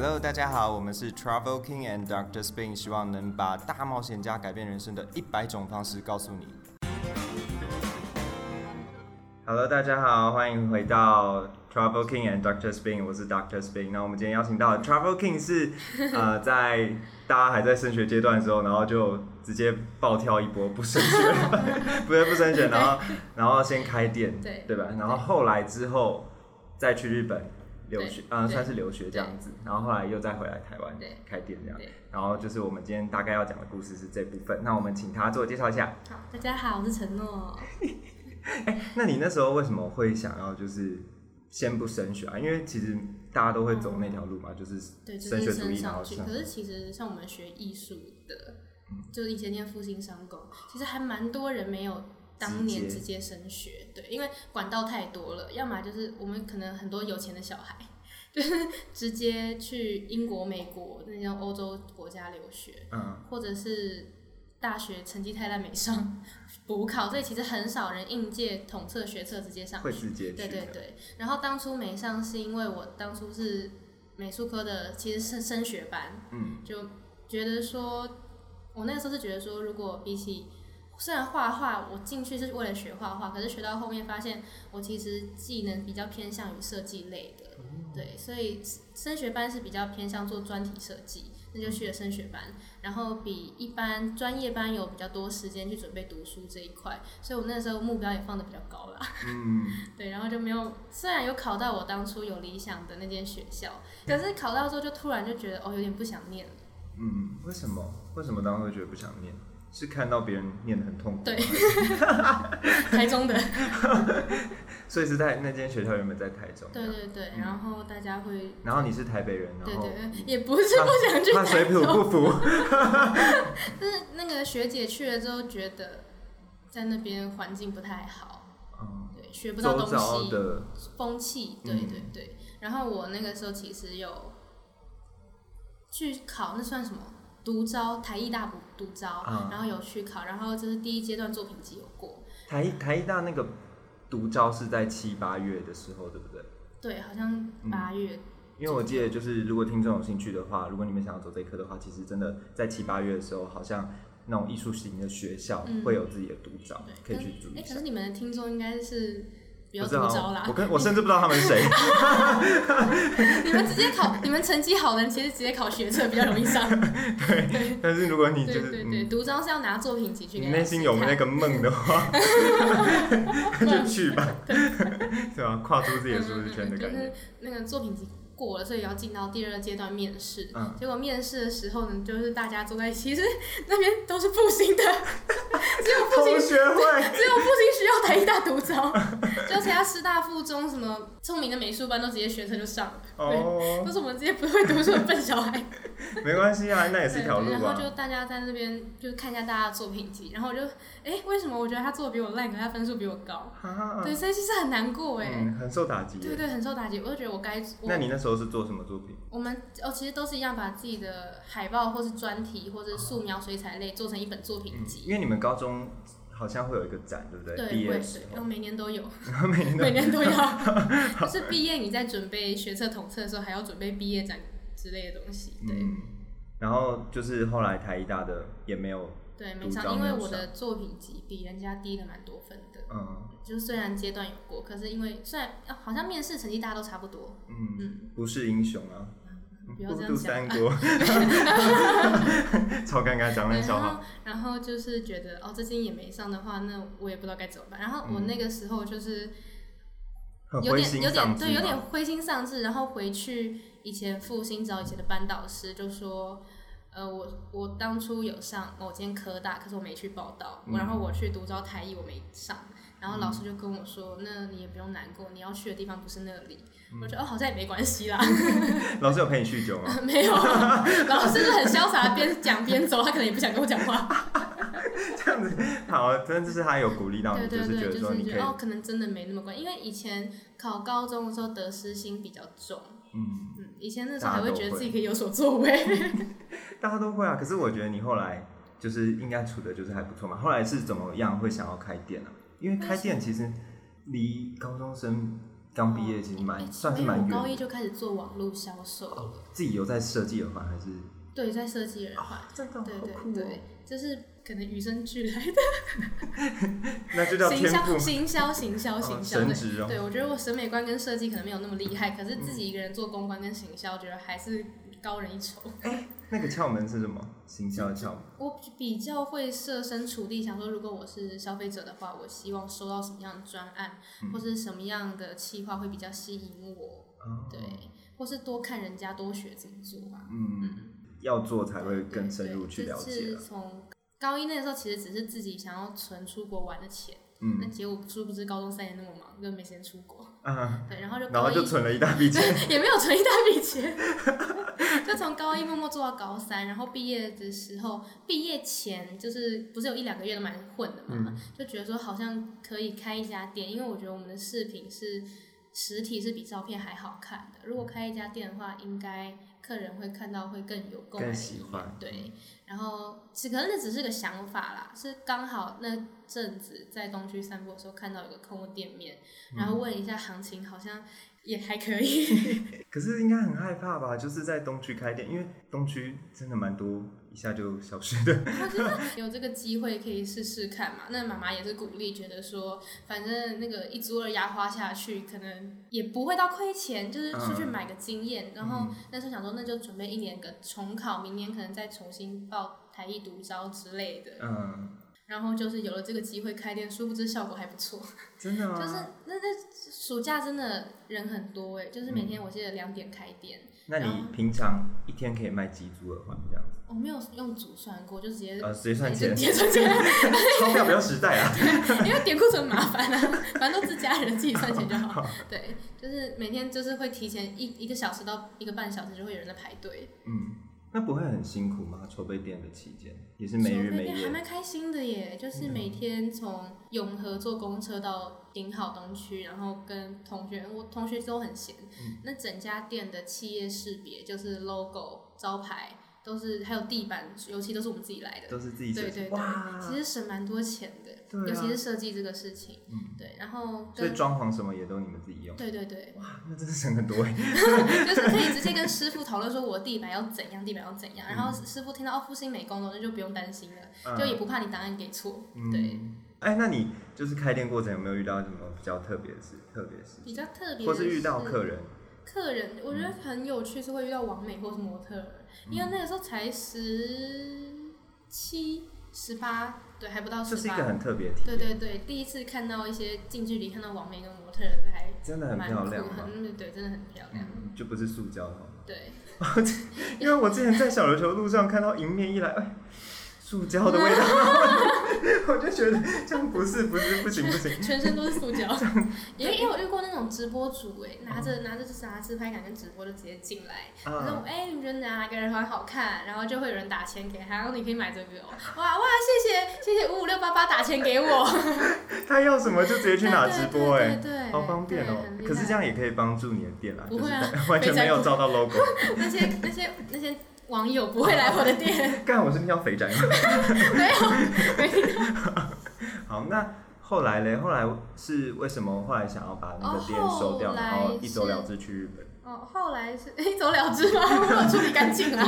Hello，大家好，我们是 Travel King and Doctor Spin，希望能把大冒险家改变人生的一百种方式告诉你。Hello，大家好，欢迎回到 Travel King and Doctor Spin，我是 Doctor Spin。那我们今天邀请到的 Travel King 是 呃，在大家还在升学阶段的时候，然后就直接暴跳一波不升学，不是不升学，然后然后先开店，对对吧？然后后来之后再去日本留学，嗯、对算是留学这样子，然后后来又再回来台湾对开店这样对。然后就是我们今天大概要讲的故事是这部分，那我们请他自我介绍一下。好，大家好，我是承诺。那你那时候为什么会想要就是先不升学啊？因为其实大家都会走那条路嘛，就是对，就升学是主义，然后去。可是其实像我们学艺术的，嗯就是以前念复兴商工，其实还蛮多人没有当年直接升学，对，因为管道太多了，要么就是我们可能很多有钱的小孩，就是直接去英国、美国那种欧洲国家留学，嗯，或者是大学成绩太烂没上补考，所以其实很少人应届统测、学测直接上会。直接去。对对对，然后当初没上是因为我当初是美术科的，其实是升学班，嗯，就觉得说，我那个时候是觉得说，如果比起虽然画画，我进去是为了学画画，可是学到后面发现我其实技能比较偏向于设计类的，对，所以升学班是比较偏向做专题设计，那就去了升学班，然后比一般专业班有比较多时间去准备读书这一块，所以我那时候目标也放的比较高啦。嗯，对，然后就没有，虽然有考到我当初有理想的那间学校，可是考到之后就突然就觉得哦，有点不想念了。嗯，为什么？为什么当时会觉得不想念？是看到别人念的很痛苦，对。台中的，所以是在那间学校原本在台中，对对对，然后大家会，然后你是台北人，然后对对对，也不是不想去怕水土不服，但是那个学姐去了之后觉得在那边环境不太好，嗯，对，学不到东西，的。风气，对对对。然后我那个时候其实有去考，那算什么？独招台艺大补独招，啊。然后有去考，然后就是第一阶段作品集有过，台台艺大那个独招是在七八月的时候，对不对？对，好像八月，因为我记得，就是如果听众有兴趣的话，如果你们想要走这一科的话，其实真的在七八月的时候，好像那种艺术型的学校嗯。会有自己的独招，可，以去注意哎，一下。可是。你们的听众应该是不要这么招啦我，跟我甚至不知道他们是谁。你们直接考，你们成绩好的人其实直接考学测比较容易上，对但是如果你就对是对对，嗯，独招是要拿作品集去给你内心有那个梦的话，就去吧，对吧？跨出自己的舒适圈的感觉。就是那个作品集过了，所以要进到第二阶段面试。嗯结果面试的时候呢，就是大家坐在一起，其实那边都是复兴的，只有复兴。学会，只有复兴需要台一大独招，就其他师大附中什么聪明的美术班都直接学生就上了，哦都，是我们这些不会读书的笨小孩。没关系啊，那也是一条路对然后就啊。大家在那边就看一下大家的作品集，然后我就哎、为什么我觉得他做的比我烂，可是他分数比我高？啊对，所以其实很难过哎、嗯，很受打击耶。对对，很受打击。我就觉得我该，我那你那时候是做什么作品？我们哦，其实都是一样，把自己的海报或是专题或者是素描、水彩类做成一本作品嗯，集。因为你们高中好像会有一个展，对不对？对，毕业会我，每年都有，每年都每年都要。就是毕业你在准备学测统测的时候，还要准备毕业展之类的东西。对、嗯，然后就是后来台一大的也没有，对，没上，因为我的作品集比人家低了蛮多分的。嗯就是虽然阶段有过，可是因为虽然、啊好像面试成绩大家都差不多，嗯，嗯，不是英雄啊，不要这样讲三 国 超尴尬，讲对，烂笑话然后。然后就是觉得哦，这间也没上的话，那我也不知道该怎么办。然后我那个时候就是有点有点对，有点灰心丧志。然后回去以前复兴找以前的班导师，就说。呃，我我当初有上某间科大，可是我没去报道。嗯然后我去读招台艺，我没上。然后老师就跟我说：“那你也不用难过，你要去的地方不是那里。嗯我觉得哦，好像也没关系啦。老师有陪你酗酒吗？没有，老师是很潇洒，边讲边走，他可能也不想跟我讲话。这样子好，真的是他有鼓励到你，对对对，是觉得就说你可哦，可能真的没那么关，因为以前考高中的时候得失心比较重，嗯，嗯，以前那时候还会觉得自己可以有所作为。大家都会啊。可是我觉得你后来就是应该处的就是还不错嘛。后来是怎么样会想要开店呢、因为开店其实离高中生刚毕业其实蛮、哎算是蛮远高一就开始做网络销售了，自己有在设计耳环还是？对，在设计耳环，真的对对好酷哦对，就是可能与生俱来的 那就叫行销、行销、行销、哦行销的。神职哦。对，我觉得我审美观跟设计可能没有那么厉害，可是自己一个人做公关跟行销，觉得还是高人一筹。哎那个窍门是什么？行销的窍门。我比较会设身处地想说，如果我是消费者的话，我希望收到什么样的专案，嗯或是什么样的企划会比较吸引我，哦对，或是多看人家，多学怎么做啊。嗯，要做才会更深入去了解。从高一那个时候，其实只是自己想要存出国玩的钱，那嗯结果殊不知高中三年那么忙，根本没时间出国。啊，对，然后就然后就存了一大笔钱。也没有存一大笔钱，就从高一默默做到高三，然后毕业的时候，毕业前就是不是有一两个月都蛮混的嘛，就觉得说好像可以开一家店，因为我觉得我们的饰品是实体是比照片还好看的，如果开一家店的话，应该客人会看到会更有购买更喜欢，对，然后只可能那只是个想法啦，是刚好那阵子在东区散步的时候看到有个空的店面，然后问一下行情，好像也还可以。可是应该很害怕吧？就是在东区开店，因为东区真的蛮多，一下就消失 的。有这个机会可以试试看嘛。那妈妈也是鼓励，觉得说，反正那个一租二压花下去，可能也不会到亏钱，就是出去买个经验。然后那时候想说，那就准备一年个重考，明年可能再重新报台艺独招之类的。嗯，然后就是有了这个机会开店，殊不知效果还不错。真的吗？就是那那暑假真的人很多哎、就是每天我记得两点开店，那你平常一天可以卖几组耳环这样子？我没有用组算过，就直接呃，直接算就钱，直接算钱。钞票比较实在啊。因为点库存麻烦啊，反正都自家人自己算钱就好。对，就是每天就是会提前一一个小时到一个半小时就会有人在排队，嗯，那不会很辛苦吗？筹备店的期间也是没日没还。蛮开心的耶。就是每天从永和坐公车到顶好东区，然后跟同学，我同学都很闲，那整家店的企业识别就是 logo 招牌。都是还有地板，油漆都是我们自己来的，都是自己对对对，，其实省蛮多钱的，对啊尤其是设计这个事情，嗯对，然后所以装潢什么也都你们自己用。对对对，哇，那真是省很多哎。就是可以直接跟师傅讨论说我地板要怎样，地板要怎样，然后师傅听到哦复兴美工的，那就不用担心了，就也不怕你答案给错。对，嗯。哎，那你就是开店过程有没有遇到什么比较特别的事？特别的事比较特别的或是遇到客人？客人，我觉得很有趣，是会遇到王美或是模特儿，因为那个时候才十七、十八，对，还不到十八。这是一个很特别的体验。对对对，第一次看到一些近距离看到王美跟模特儿，还真的很漂亮吗？很对，真的很漂亮。嗯，就不是塑胶的吗。对，因为我之前在小琉球路上看到迎面一来，哎，塑胶的味道，我就觉得这样不是不是不行不行。全身都是塑胶。也也有遇过那种直播主哎、拿着拿着就是拿自拍杆跟直播就直接进来，他说啊，哎、你们觉得哪个人很好看？然后就会有人打钱给他，然后你可以买这个哦。哇哇，谢谢谢谢五五六八八打钱给我，他要什么就直接去拿直播，哎，好方便哦可是这样也可以帮助你的店啊，不会啊 完全没有照到 logo。那些那些那些网友不会来我的店，干，我是听到肥宅吗？没有没听 好，那后来嘞？后来是为什么后来想要把那个店收掉，哦然后一走了之去日本？哦，后来是一走了之吗？我没有处理干净啊。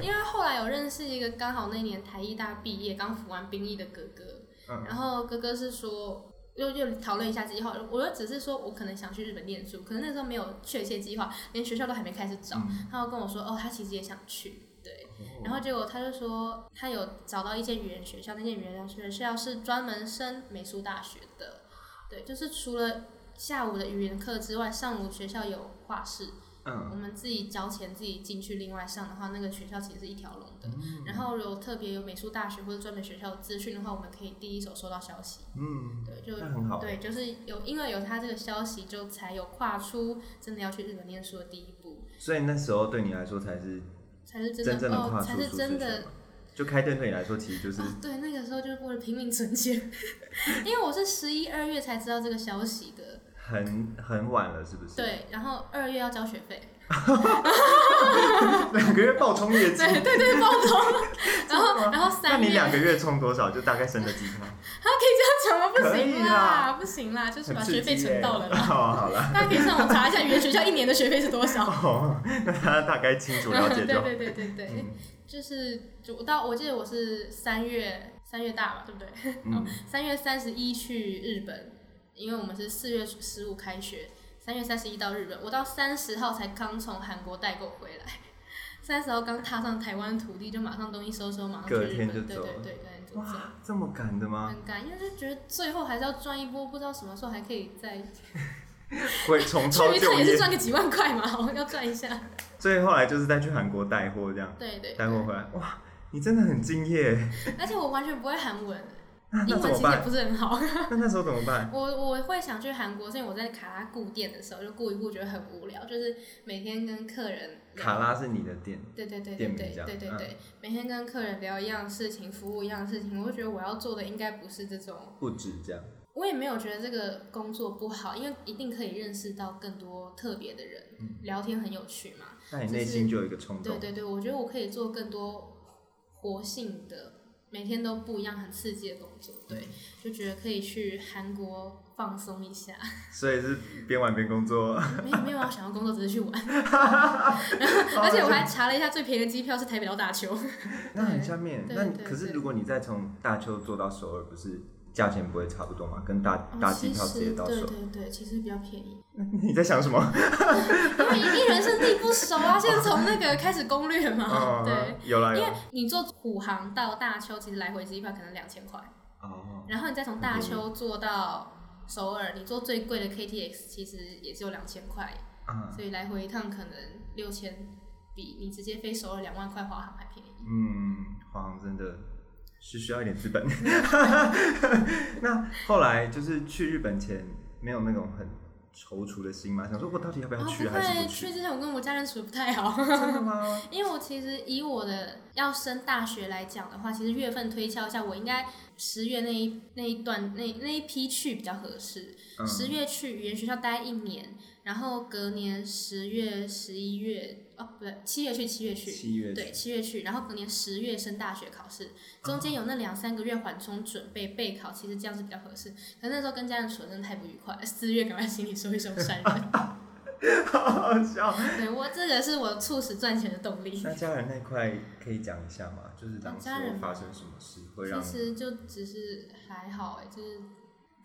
因为后来有认识一个刚好那年台艺大毕业、刚服完兵役的哥哥，嗯然后哥哥是说，又又讨论一下计划，我就只是说我可能想去日本念书，可能那时候没有确切计划，连学校都还没开始找，嗯他就跟我说，哦，他其实也想去，对，哦。然后结果他就说他有找到一间语言学校，那间语言学校是专门升美术大学的，对，就是除了下午的语言课之外，上午学校有画室，嗯我们自己交钱自己进去，另外上的话，那个学校其实是一条龙的。嗯然后有特别有美术大学或者专门学校的资讯的话，我们可以第一手收到消息。嗯，对，就那很好。对，就是有因为有他这个消息，就才有跨出真的要去日本念书的第一步，所以那时候对你来说才是才是真真正的哦，才是跨出舒适真的。就开店对你来说，其实就是哦，对，那个时候就是为了拼命存钱，因为我是十一二月才知道这个消息的，很很晚了，是不是？，对，然后二月要交学费，两个月爆冲业绩。对对对，包装，然后然后那三月你两个月充多少？就大概升了几趴？他可以这样讲吗不行啦不行啦，就是把学费存到了啦。好好了，大家可以上网查一下语言学校一年的学费是多少。哦，那大家大概清楚了解就好。对对对对对，嗯就是就我到我记得我是三月三月大吧，对不对？嗯，三月三十一去日本，因为我们是四月十五开学，三月三十一到日本，我到三十号才刚从韩国代购回来，三十号刚踏上台湾土地，就马上东西收收，马上去隔日本，对天就走了对对，隔天就走。哇，这么赶的吗？很赶，因为就觉得最后还是要赚一波，不知道什么时候还可以再 会重操去一旧业，趟也是赚个几万块嘛，我要赚一下。所以后来就是再去韩国带货这样，对对带货回来，哇，你真的很敬业。而且我完全不会韩文，那那英怎么办？文其实也不是很好。那那时候怎么办？我我会想去韩国，是因为我在卡拉顾店的时候就顾一顾，觉得很无聊，就是每天跟客人聊卡拉是你的店，对对对对对对对对，每天跟客人聊一样的事情，服务一样的事情，我就觉得我要做的应该不是这种。不止这样。我也没有觉得这个工作不好，因为一定可以认识到更多特别的人，嗯聊天很有趣嘛。那你内心就有一个冲动，对对对，我觉得我可以做更多活性的，每天都不一样、很刺激的工作。对，嗯就觉得可以去韩国放松一下。所以是边玩边工作。没有没有啊想要工作，只是去玩。而且我还查了一下，最便宜的机票是台北到大邱。那很下面，那可是如果你再从大邱坐到首尔，不是价钱不会差不多嘛？跟大大机票直接到哦对，对对，其实比较便宜，你在想什么？因为一人生地不熟啊，现在从那个开始攻略嘛。哦对，，有啦有。因为你坐虎航到大邱，其实来回机票可能两千块，哦，然后你再从大邱坐到首尔，你坐最贵的 KTX 其实也只有两千块，嗯，所以来回一趟可能六千，比你直接飞首尔两万块华航还便宜。嗯，华航真的是需要一点资本。那后来就是去日本前，没有那种很踌躇的心嘛？想说我到底要不要哦，去不会，还是不去？去之前我跟我家人处的不太好。真的吗？因为我其实以我的要升大学来讲的话，其实月份推敲一下，我应该十月那一那一段那那一批去比较合适。嗯十、月去语言学校待一年，然后隔年十月、十一月哦不对，七月去七月去，七月对七月去，然后隔年十月升大学考试，中间有那两三个月缓冲准备备考，其实这样是比较合适。可那时候跟家人处的真的太不愉快，四月赶快心里收一收善人。好好笑。对我这个是我促使赚钱的动力。那家人那块可以讲一下吗？就是当时发生什么事会让其实就只是还好哎、就是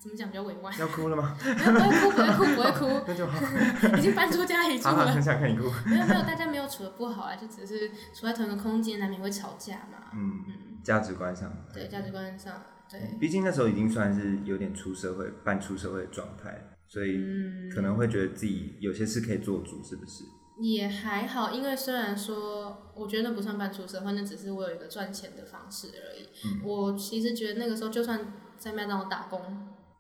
怎么讲比较委婉，要哭了吗？不会哭，不会哭，不会哭，那就好。已经搬出家里住了。很想看你哭。没有没有，大家没有处的不好啊，就只是处在同一个空间，难免会吵架嘛。嗯，嗯，价值观上，对，价值观上，对，毕竟那时候已经算是有点出社会、半出社会的状态，所以嗯，可能会觉得自己有些事可以做主，是不是？也还好，因为虽然说，我觉得那不算半出社会，那只是我有一个赚钱的方式而已。嗯我其实觉得那个时候，就算在麦当劳打工，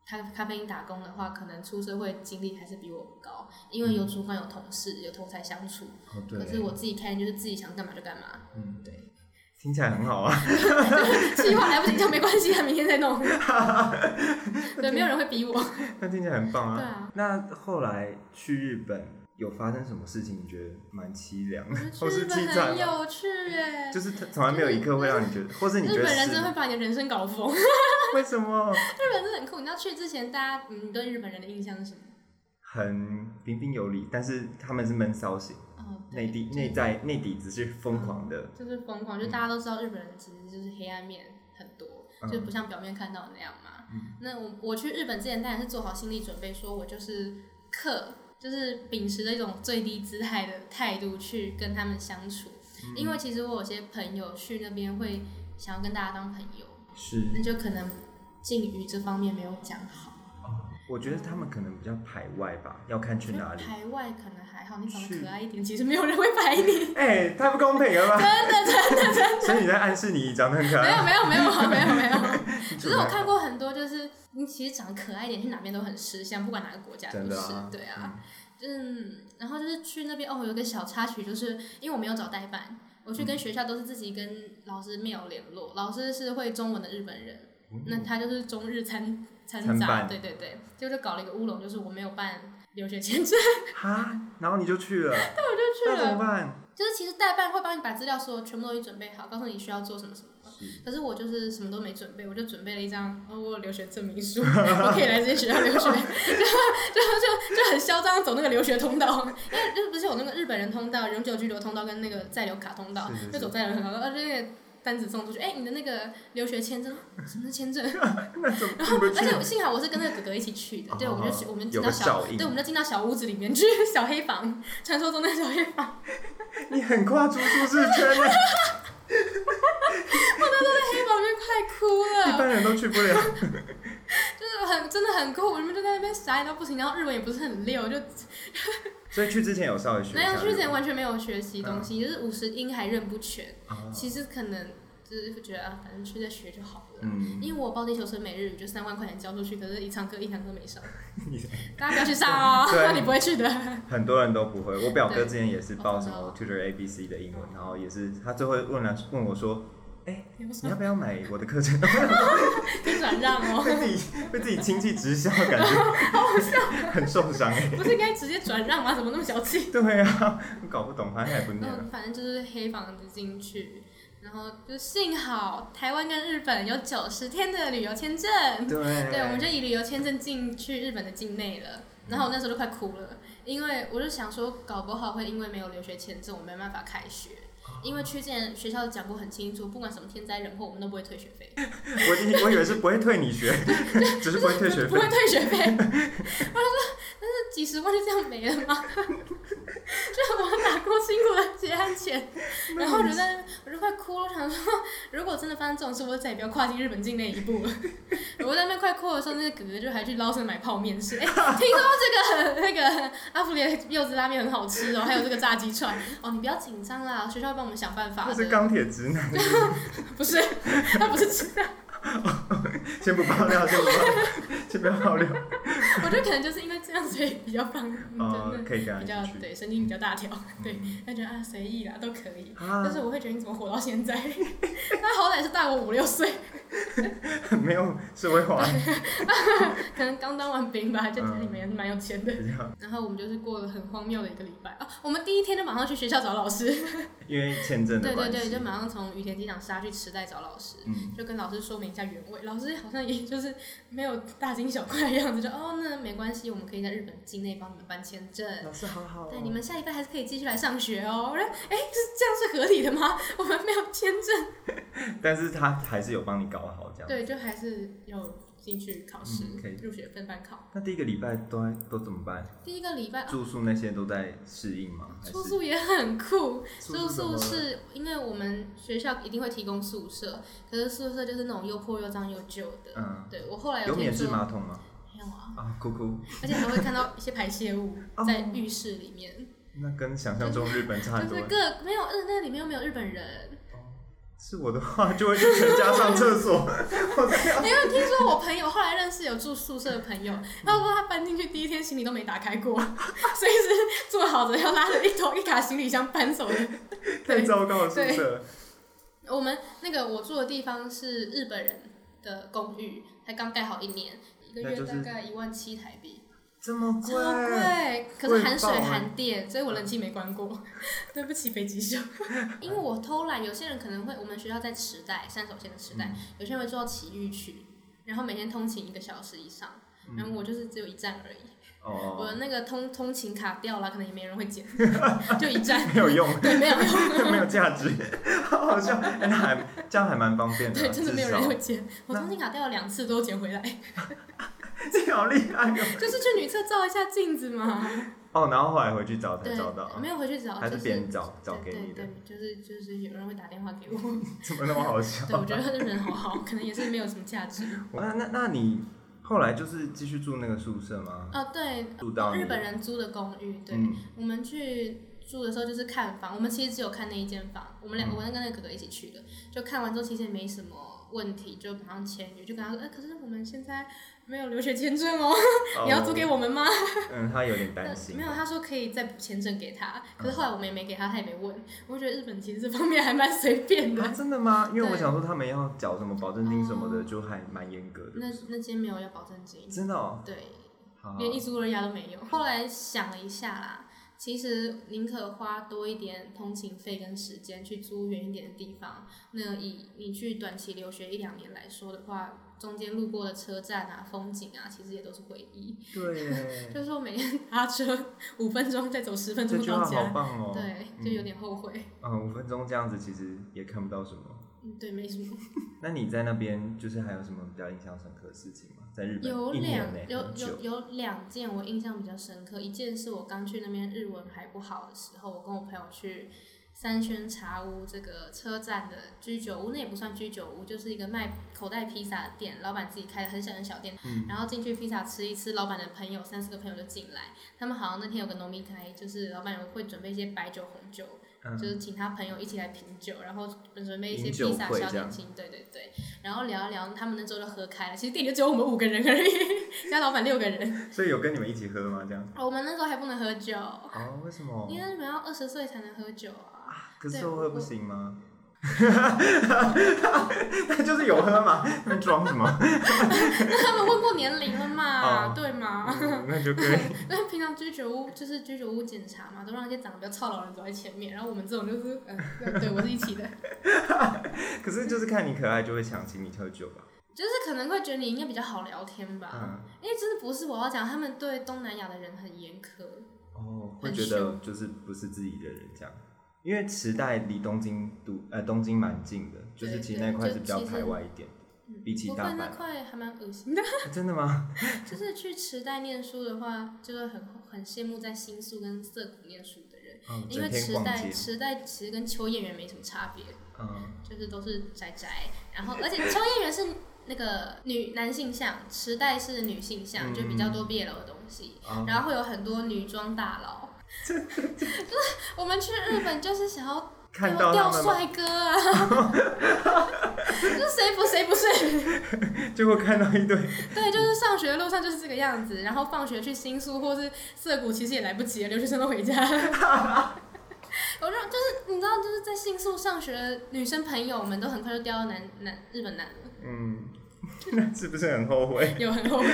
咖咖啡因打工的话，可能出社会经历还是比我高，因为有主管、有同事、有同才相处。哦，对。可是我自己开店就是自己想干嘛就干嘛，嗯，对，听起来很好啊。计划来不及就没关系，啊，明天再弄。对，没有人会逼我。那听起来很棒啊。对啊。那后来去日本有发生什么事情？你觉得蛮凄凉的，或是去日本凄惨？很有趣耶，就是他从来没有一刻会让你觉得，或是你觉得日本人真的是会把你的人生搞疯。为什么？日本真的很酷，你知道去之前，大家嗯对日本人的印象是什么？很彬彬有礼，但是他们是闷骚型，内地就是内在内底子是疯狂的。就是疯狂，就大家都知道日本人其实就是黑暗面很多，嗯就不像表面看到的那样嘛。嗯那我我去日本之前，当然是做好心理准备，说我就是客，就是秉持着一种最低姿态的态度去跟他们相处。嗯因为其实我有些朋友去那边会想要跟大家当朋友，是，那就可能敬语这方面没有讲好。我觉得他们可能比较排外吧，要看去哪里。排外可能还好，你长得可爱一点，其实没有人会排你。哎、太不公平了吧！真的真的真的。所以你在暗示你长得很可爱没有。没有没有没有没有，只只是我看过很多，就是你其实长得可爱一点，去哪边都很吃香，不管哪个国家都是。对啊，嗯，然后就是去那边哦，有个小插曲，就是因为我没有找代办，我去跟学校都是自己跟老师 mail 联络，老师是会中文的日本人，嗯那他就是中日参参杂，对对对，就就搞了一个乌龙，就是我没有办留学签证，哈，然后你就去了，我就那怎么去了。办？就是其实代办会帮你把资料所有全部都已经准备好，告诉你需要做什么什么。可是我就是什么都没准备，我就准备了一张哦，我有留学证明书，我可以来这些学校留学，就就就就很嚣张走那个留学通道，因为就不是有那个日本人通道、永久居留通道跟那个在留卡通道是是，是。就走在留通道，然后就那个单子送出去，哎、你的那个留学签证，什么是签证？然后？而且幸好我是跟那个哥哥一起去的，对，我们就去，我们进到小对，我们就进到小屋子里面去，小黑房，传说中的小黑房，你很跨出舒适圈 呢，黑房里面快哭了，一般人都去不了。就是很真的很酷，我们就在那边傻眼到不行，然后日文也不是很溜，就 所以去之前有稍微学没有去之前完全没有学习东西，就是五十音还认不全，哦。其实可能就是会觉得啊，反正去再学就好了。嗯，因为我报地球村每日语就三万块钱交出去，可是一堂课一堂课没上，你大家不要去上哦，那 你不会去的。很多人都不会。我表哥之前也是报什么 Tutor A B C 的英文，然后也是他最后问了问我说，哎你要不要买我的课程？可以转让哦，被自己被自己亲戚直销，感觉好笑很受伤哎。不是应该直接转让吗？怎么那么小气？对啊，我搞不懂，反正也不念嗯，。反正就是黑房子进去，然后就幸好台湾跟日本有九十天的旅游签证，对，对，我们就以旅游签证进去日本的境内了。然后我那时候就快哭了，因为我就想说，搞不好会因为没有留学签证，我没办法开学。因为去之前学校讲过很清楚，不管什么天灾人祸，我们都不会退学费，我以我以为是不会退你学，只是不会退学费不会。退学费。我就说，但是几十万就这样没了吗？就我打过辛苦的结案钱，然后我就在我就快哭了，我想说，如果真的发生这种事，我再也不要跨进日本境内一步了。我在那边快哭的时候，那个哥哥就还去捞生买泡面吃。哎、听说这个那个阿福里的柚子拉面很好吃哦，还有这个炸鸡串。哦，你不要紧张啦，学校会帮我们想办法的。他是钢铁直男，不是，他不是吃的。先不爆料，先不爆料，先不要爆料。我觉得可能就是因为这样，所以比较放，哦真，的可以跟比较一起去。对神经比较大条，对，他觉得啊随意啦都可以。啊但是我会觉得你怎么活到现在？他好歹是大我五六岁，没有社会化，可能刚当完兵吧，就家里面也是蛮有钱的。然后我们就是过了很荒谬的一个礼拜啊！我们第一天就马上去学校找老师，因为签证的对对关系。对，就马上从羽田机场杀去池袋找老师，嗯，就跟老师说明一下原味。老师好像也就是没有大惊小怪的样子，就哦那没关系，我们可以在日本境内帮你们办签证。老师好好哦。对，你们下礼拜还是可以继续来上学哦。我说，哎、是这样是合理的吗？我们没有签证。但是他还是有帮你搞好这样。对，就还是有进去考试，入学分班考。那第一个礼拜都都怎么办？第一个礼拜、啊、住宿那些都在适应吗？住宿也很酷，住宿是因为我们学校一定会提供宿舍，可是宿舍就是那种又破又脏又旧的。嗯，对我后来有免治听说，马桶吗？没有啊，啊，哭哭，而且还会看到一些排泄物 哦在浴室里面，那跟想象中日本差很多就是。各没有日那里面又没有日本人。是我的话，就会去全家上厕所。因为听说我朋友后来认识有住宿舍的朋友，他说他搬进去第一天行李都没打开过，所以是做好的要拉着一头一卡行李箱搬走的。太糟糕的宿舍。我们那个我住的地方是日本人的公寓，才刚盖好一年，一个月大概一万七台币，这么超贵，可是含水含电，所以我冷气没关过。对不起，北极熊，因为我偷懒，有些人可能会，我们学校在池袋三手线的池袋，有些人会坐到奇遇区，然后每天通勤一个小时以上，然后我就是只有一站而已。我哦，的那个通通勤卡掉了，可能也没人会捡，就一站，没有用，对，没有用，没有价值，好好笑。哎，那还这样还蛮方便的啊，对，真的没有人会捡。我通勤卡掉了两次，都捡回来，你好厉害哦。就是去女厕照一下镜子嘛。哦，然后后来回去找才对找到，，没有回去找，还就是别人找找给对你的就是就是有人会打电话给我。怎么那么好笑？对，我觉得人好好，可能也是没有什么价值。那那那你后来就是继续住那个宿舍吗？哦，对，住到日本人租的公寓，对，嗯我们去住的时候就是看房，我们其实只有看那一间房，我们两我跟那个哥哥一起去的，就看完之后其实也没什么问题，就马上签约，就跟他说，哎、可是我们现在没有留学签证哦，你要租给我？们吗？嗯，他有点担心。没有，他说可以再补签证给他，可是后来我们也没给他，他也没问，我觉得日本其实这方面还蛮随便的啊，。真的吗？因为我想说他们要缴什么保证金什么的，哦就还蛮严格的。那那间没有要保证金，真的哦，对，连一租二押都没有。后来想了一下啦，其实宁可花多一点通勤费跟时间去租远一点的地方。那以你去短期留学一两年来说的话，中间路过的车站啊、风景啊，其实也都是回忆。对，就是说每天搭车 五分钟，再走十分钟到家，棒哦。对，就有点后悔。嗯，五分钟这样子其实也看不到什么。嗯，对，没什么。那你在那边就是还有什么比较印象深刻的事情吗？在日本有两有有有两件我印象比较深刻，一件是我刚去那边日文还不好的时候，我跟我朋友去三轩茶屋这个车站的居酒屋，那也不算居酒屋，就是一个卖口袋披萨的店，老板自己开的很小很小店。嗯然后进去披萨吃一吃，老板的朋友三四个朋友就进来，他们好像那天有个农民开，就是老板有会准备一些白酒红酒，嗯就是请他朋友一起来品酒，然后准备一些披萨小点心，对对对，然后聊一聊，他们那周就喝开了。其实店里就只有我们五个人而已，加老板六个人。所以有跟你们一起喝吗？这样？我们那时候还不能喝酒，哦，为什么？因为你们要二十岁才能喝酒啊。可是对说喝不行吗？那 就是有喝嘛，那装什么？他们问过年龄了嘛，哦对吗？嗯 那就可以。那平常居酒屋就是居酒屋检查嘛，都让一些长得比较操劳的人走在前面，然后我们这种就是，嗯、对我是一起的，可是就是看你可爱就会想请你喝酒吧。就是可能会觉得你应该比较好聊天吧。嗯，因为真的不是我要讲，他们对东南亚的人很严苛。哦，会很觉得就是不是自己的人这样。因为池袋离东京都呃东京蛮近的，就是其实那块是比较排外一点比起不过那块还蛮恶心的。真的吗？就是去池袋念书的话，就是很很羡慕在新宿跟涩谷念书的人，嗯，因为池袋。池袋其实跟秋叶原没什么差别，嗯，就是都是宅宅，然后而且秋叶原是那个女男性向，池袋是女性向，嗯就比较多 BL 的东西，哦然后会有很多女装大佬。就是我们去日本就是想要看钓钓到他们吗帅哥啊，就是谁不谁不睡。结果看到一堆，对，就是上学的路上就是这个样子，然后放学去新宿或是涩谷，其实也来不及了，留学生都回家了。我就就是你知道，就是在新宿上学的女生朋友们都很快就掉到男男日本男了，嗯，那是不是很后悔？有很后悔。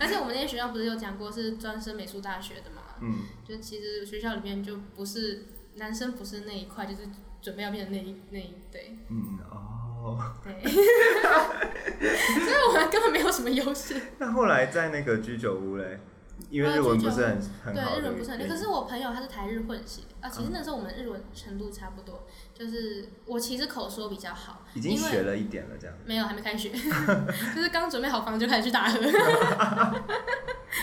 而且我们那些学校不是有讲过是专升美术大学的嘛？嗯，就其实学校里面就不是男生不是那一块，就是准备要变成那一那一对嗯，哦，对，所以我们根本没有什么优势。那后来在那个居酒屋嘞，因为呃日文不是很很好对，日文不是很厉害。可是我朋友他是台日混血啊，其实嗯那时候我们日文程度差不多，就是我其实口说比较好，已经学了一点了，这样。没有还没开学，就是刚准备好房子就开始去打喝，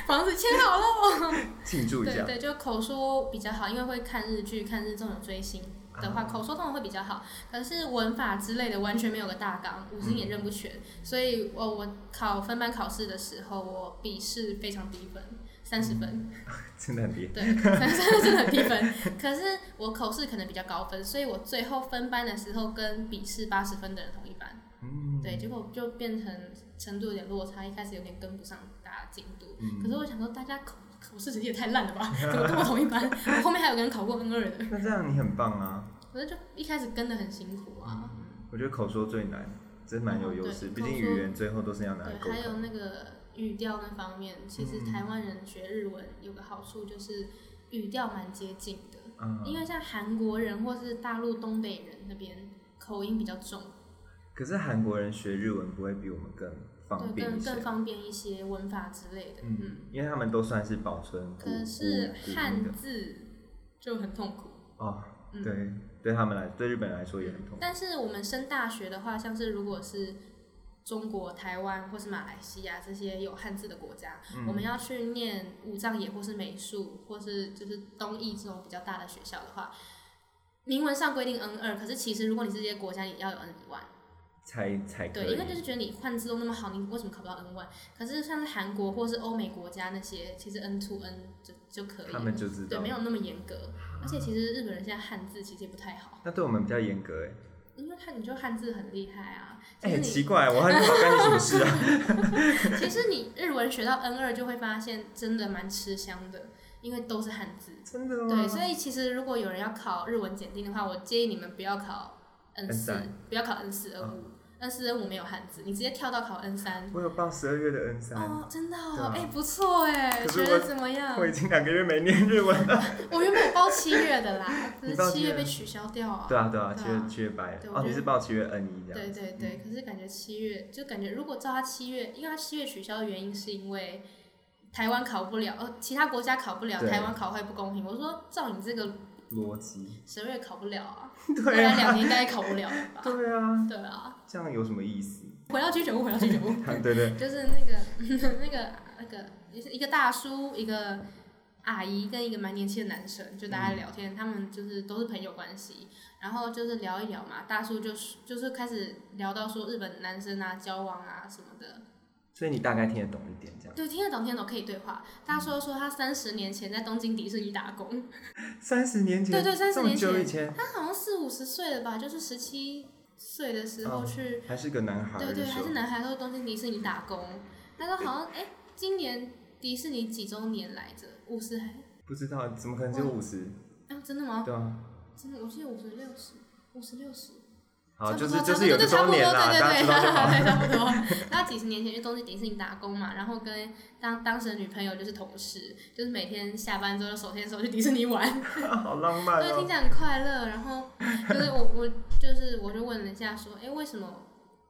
房子签好喽。庆祝一下。对对，就口说比较好，因为会看日剧、看日综有追星的话，啊口说通常会比较好。可是文法之类的完全没有个大纲，五星也认不全，所以我我考分班考试的时候，我笔试非常低分，三十分。真的很厉害。对，三十真的很低分。可是我口试可能比较高分，所以我最后分班的时候跟笔试八十分的人同一班。嗯，对，结果就变成程度有点落差，一开始有点跟不上大家进度。嗯可是我想说，大家口口试成绩也太烂了吧？怎么跟我同一班？我后面还有个人考过 N 二的，那这样你很棒啊！可是就一开始跟的很辛苦啊。我觉得口说最难，真蛮有优势。毕竟语言最后都是要拿来沟对，还有。那个语调那方面，其实嗯台湾人学日文有个好处就是语调蛮接近的。嗯，因为像韩国人或是大陆东北人那边口音比较重，可是韩国人学日文不会比我们更方对，便更更。方便一些文法之类的。嗯，嗯，因为他们都算是保存古可是汉字就很痛苦。哦，嗯对，对他们来，对日本来说也很痛苦。但是我们升大学的话，像是如果是中国、台湾或是马来西亚这些有汉字的国家，嗯我们要去念武藏野或是美术或是就是东艺这种比较大的学校的话，明文上规定 N 二，可是其实如果你是这些国家，你要有 N 一万。才才对，因为就是觉得你汉字都那么好，你为什么考不到 N 1可是像是韩国或是欧美国家那些，其实 N two N 就就可以他了。们就知道对，没。有那么严格。而且其实日本人现在汉字其实也不太好，那对我们比较严格哎。因为汉你就汉字很厉害啊。哎、奇怪，我汉字好干你什么事啊？其实你日文学到 N 二就会发现真的蛮吃香的，因为都是汉字。真的吗？对，所以其实如果有人要考日文检定的话，我建议你们不要考 N 四不要考 N 四 N 五，N 四 N 五没有汉字，你直接跳到考 N 三。我有报十二月的 N 三、哦，真的哦，哎、不错哎，可是我学的怎么样？我已经两个月没念日文了。我原本有报七月的啦，可是七月被取消掉啊。对啊对啊，七月七月白哦，对我觉得你是报七月 N 一这对。对对，可是感觉七月就感觉，如果照他七月，因为他七月取消的原因是因为台湾考不了，呃，其他国家考不了，台湾考会不公平。我说照你这个逻辑。十二月考不了啊，对未来两啊，年应该也考不了了吧？对啊，对啊，这样有什么意思？回到居酒屋，回到居酒屋，对 对，就是那个 那个那个，一个大叔，一个阿姨跟一个蛮年轻的男生，就大家聊天，他们就是都是朋友关系，然后就是聊一聊嘛，大叔就是就是开始聊到说日本男生啊交往啊什么的，所以你大概听得懂一点这样。对，听得懂听得懂可以对话。他说说他三十年前在东京迪士尼打工，三十年前，对对30这么年前久以前，他好像四五十岁了吧，就是十七岁的时候哦去，还是个男孩对对，还是男孩，都东京迪士尼打工。他说好像哎、今年迪士尼几周年来着？五十还？不知道怎么可能只有五十？啊，真的吗？对啊，真的，我记得五十六十，五十六十。好，差不就是多差不多就是有多周年啦，对大家知道就好。对对对，差不多。然后几十年前去东京迪士尼打工嘛，然后跟当当时的女朋友就是同事，就是每天下班之后就手牵手去迪士尼玩，好浪漫对，听哦。起来很快乐。然后就是我我就是我就问了一下说，哎，为什么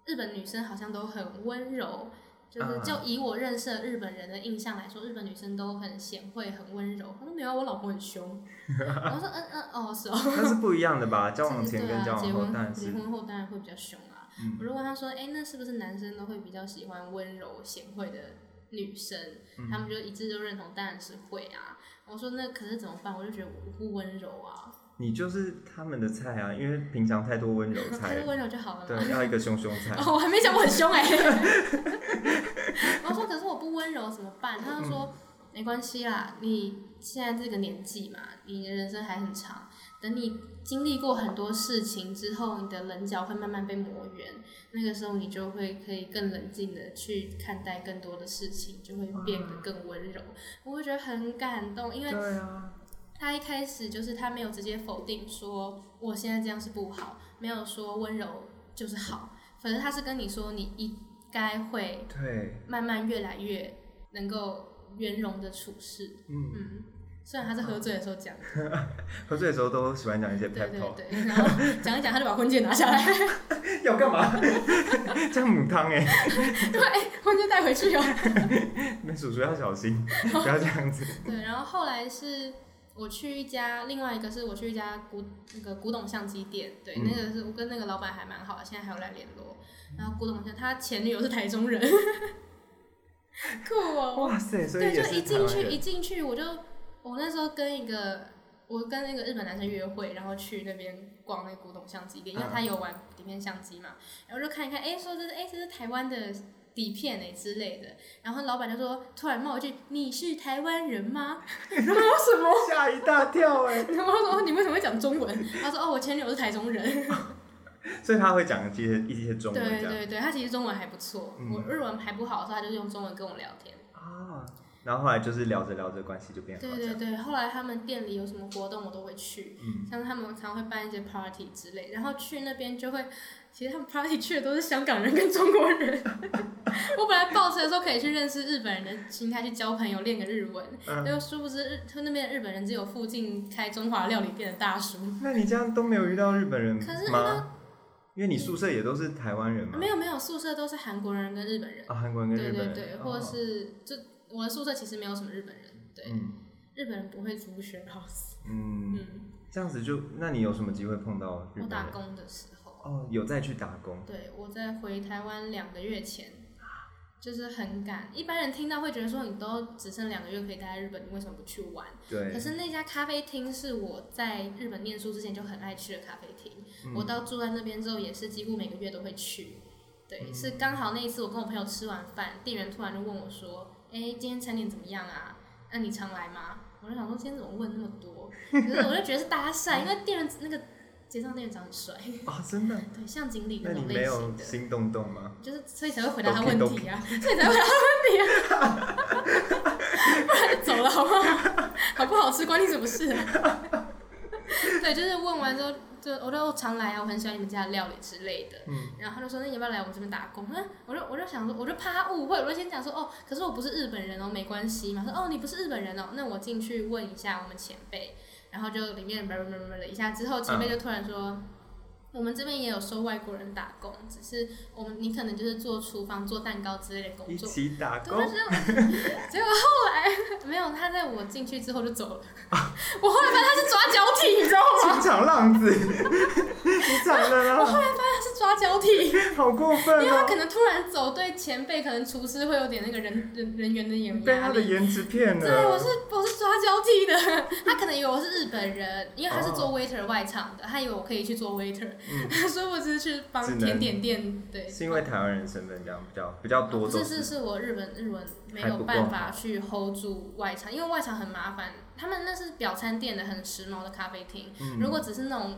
日本女生好像都很温柔？就是啊就以我认识的日本人的印象来说，日本女生都很贤惠、很温柔。他说没有，我老婆很凶。我说嗯嗯哦是哦。那是不一样的吧？交往前跟交往后当然是结婚后当然会比较凶啊。嗯我就问他说，哎、那是不是男生都会比较喜欢温柔贤惠的女生？嗯他们就一致都认同，当然是会啊。我说那可是怎么办？我就觉得我不温柔啊，你就是他们的菜啊，因为平常太多温柔 太菜多，温柔就好了对嘛。，要一个凶凶菜。哦，我还没讲我很凶哎、我说可是我不温柔怎么办？他就说、没关系啦，你现在这个年纪嘛，你的人生还很长，等你经历过很多事情之后，你的棱角会慢慢被磨圆，那个时候你就会可以更冷静的去看待更多的事情，就会变得更温柔。我会觉得很感动，因为对啊，他一开始就是他没有直接否定说我现在这样是不好，没有说温柔就是好，反正他是跟你说你应该会对，慢慢越来越能够圆融的处事。嗯，嗯，虽然他是喝醉的时候讲的，喝醉的时候都喜欢讲一些对 pep 对 talk，对，然后讲一讲他就把婚戒拿下来，要干嘛？这样母汤哎，对，婚戒带回去哦。那叔叔要小心，不要这样子。对，然后后来是我去一家，另外一个是我去一家古那个古董相机店，对，嗯那个是我跟那个老板还蛮好的，现在还有来联络。然后古董相，他前女友是台中人，酷哦。哇塞，所以对，就一进去一进去，我就我那时候跟一个我跟那个日本男生约会，然后去那边逛那个古董相机店，因为嗯他有玩底片相机嘛，然后就看一看，哎、说这是哎、这是台湾的底片哎、之类的，然后老板就说突然冒一句你是台湾人吗？然后什么？吓一大跳哎，然后我说你为什么会讲中文？他说哦，我前女友是台中人。所以他会讲一些一些中文对对对，他其实中文还不错，嗯我日文还不好，的时候他就是用中文跟我聊天。啊。然后后来就是聊着聊着关系就变好。对对对，后来他们店里有什么活动我都会去，嗯，像他们常会办一些 party 之类，然后去那边就会，其实他们 party 去的都是香港人跟中国人。我本来抱持的时候可以去认识日本人的心态去交朋友练个日文，嗯结果殊不知日他那边的日本人只有附近开中华料理店的大叔。那你这样都没有遇到日本人可是遇吗？因为你宿舍也都是台湾人嘛。没有没有，宿舍都是韩国人跟日本人。啊，韩国人跟对日本人。对对，或者哦是就我的宿舍其实没有什么日本人，对，嗯日本人不会租 share house。嗯，嗯，这样子就，那你有什么机会碰到日我本人？打工的时候。哦，有再去打工。对，我在回台湾两个月前，就是很赶。一般人听到会觉得说，你都只剩两个月可以待在日本，你为什么不去玩？对可。是那家咖啡厅是我在日本念书之前就很爱去的咖啡厅，嗯我到住在那边之后，也是几乎每个月都会去。对，嗯是刚好那一次我跟我朋友吃完饭，店员突然就问我说：“哎、今天餐点怎么样啊？那、你常来吗？”我就想说，今天怎么问那么多？可是我就觉得是搭讪，因为店员那个街上店员长很帅，啊，真的？对，像经理那那种类你没有型的。心动动吗？就是所以才会回答他问题啊，所以才会回答他问题啊，不然就走了好不好？好不好吃关你什么事啊？对，就是问完之后，就我都常来啊，我很喜欢你们家的料理之类的。嗯，然后他就说，那你要不要来我们这边打工？嗯，我就我就想说，我就怕他误会，我就先讲说，哦，可是我不是日本人哦，没关系嘛。说，哦，你不是日本人哦，那我进去问一下我们前辈。然后就里面叭叭叭叭了一下之后，前辈就突然说。我们这边也有收外国人打工，只是我们你可能就是做厨房、做蛋糕之类的工作。一起打工。结果后来没有，他在我进去之后就走了。我后来发现他是抓交替，你知道吗？情场浪子，你惨了。我后来发现他是抓交替，好过分因为他可能突然走，对前辈可能厨师会有点那个人人人员的眼被他的颜值骗了。对，我是我是抓交替的，他可能以为我是日本人，因为他是做 waiter 外场的，他以为我可以去做 waiter。所以我只是去帮甜点店，对。是因为台湾人身份这样比较比较多。是是是，我日本日文没有办法去 hold 住外场，因为外场很麻烦。他们那是表餐店的很时髦的咖啡厅，如果只是那种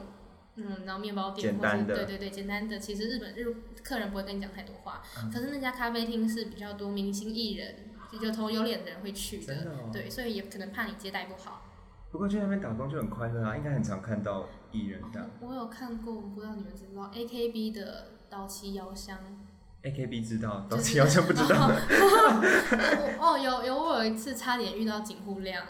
嗯，然后面包店或者对对对简单的，其实日本日客人不会跟你讲太多话。可是那家咖啡厅是比较多明星艺人，有头有脸的人会去的，对，所以也可能怕你接待不好。不过去那边打工就很快乐啊，应该很常看到艺人这样。我有看过，不知道你们知不知道 A K B 的刀妻腰香。A K B 知道，刀妻腰香不知道。哦，有有，我有一次差点遇到景户亮。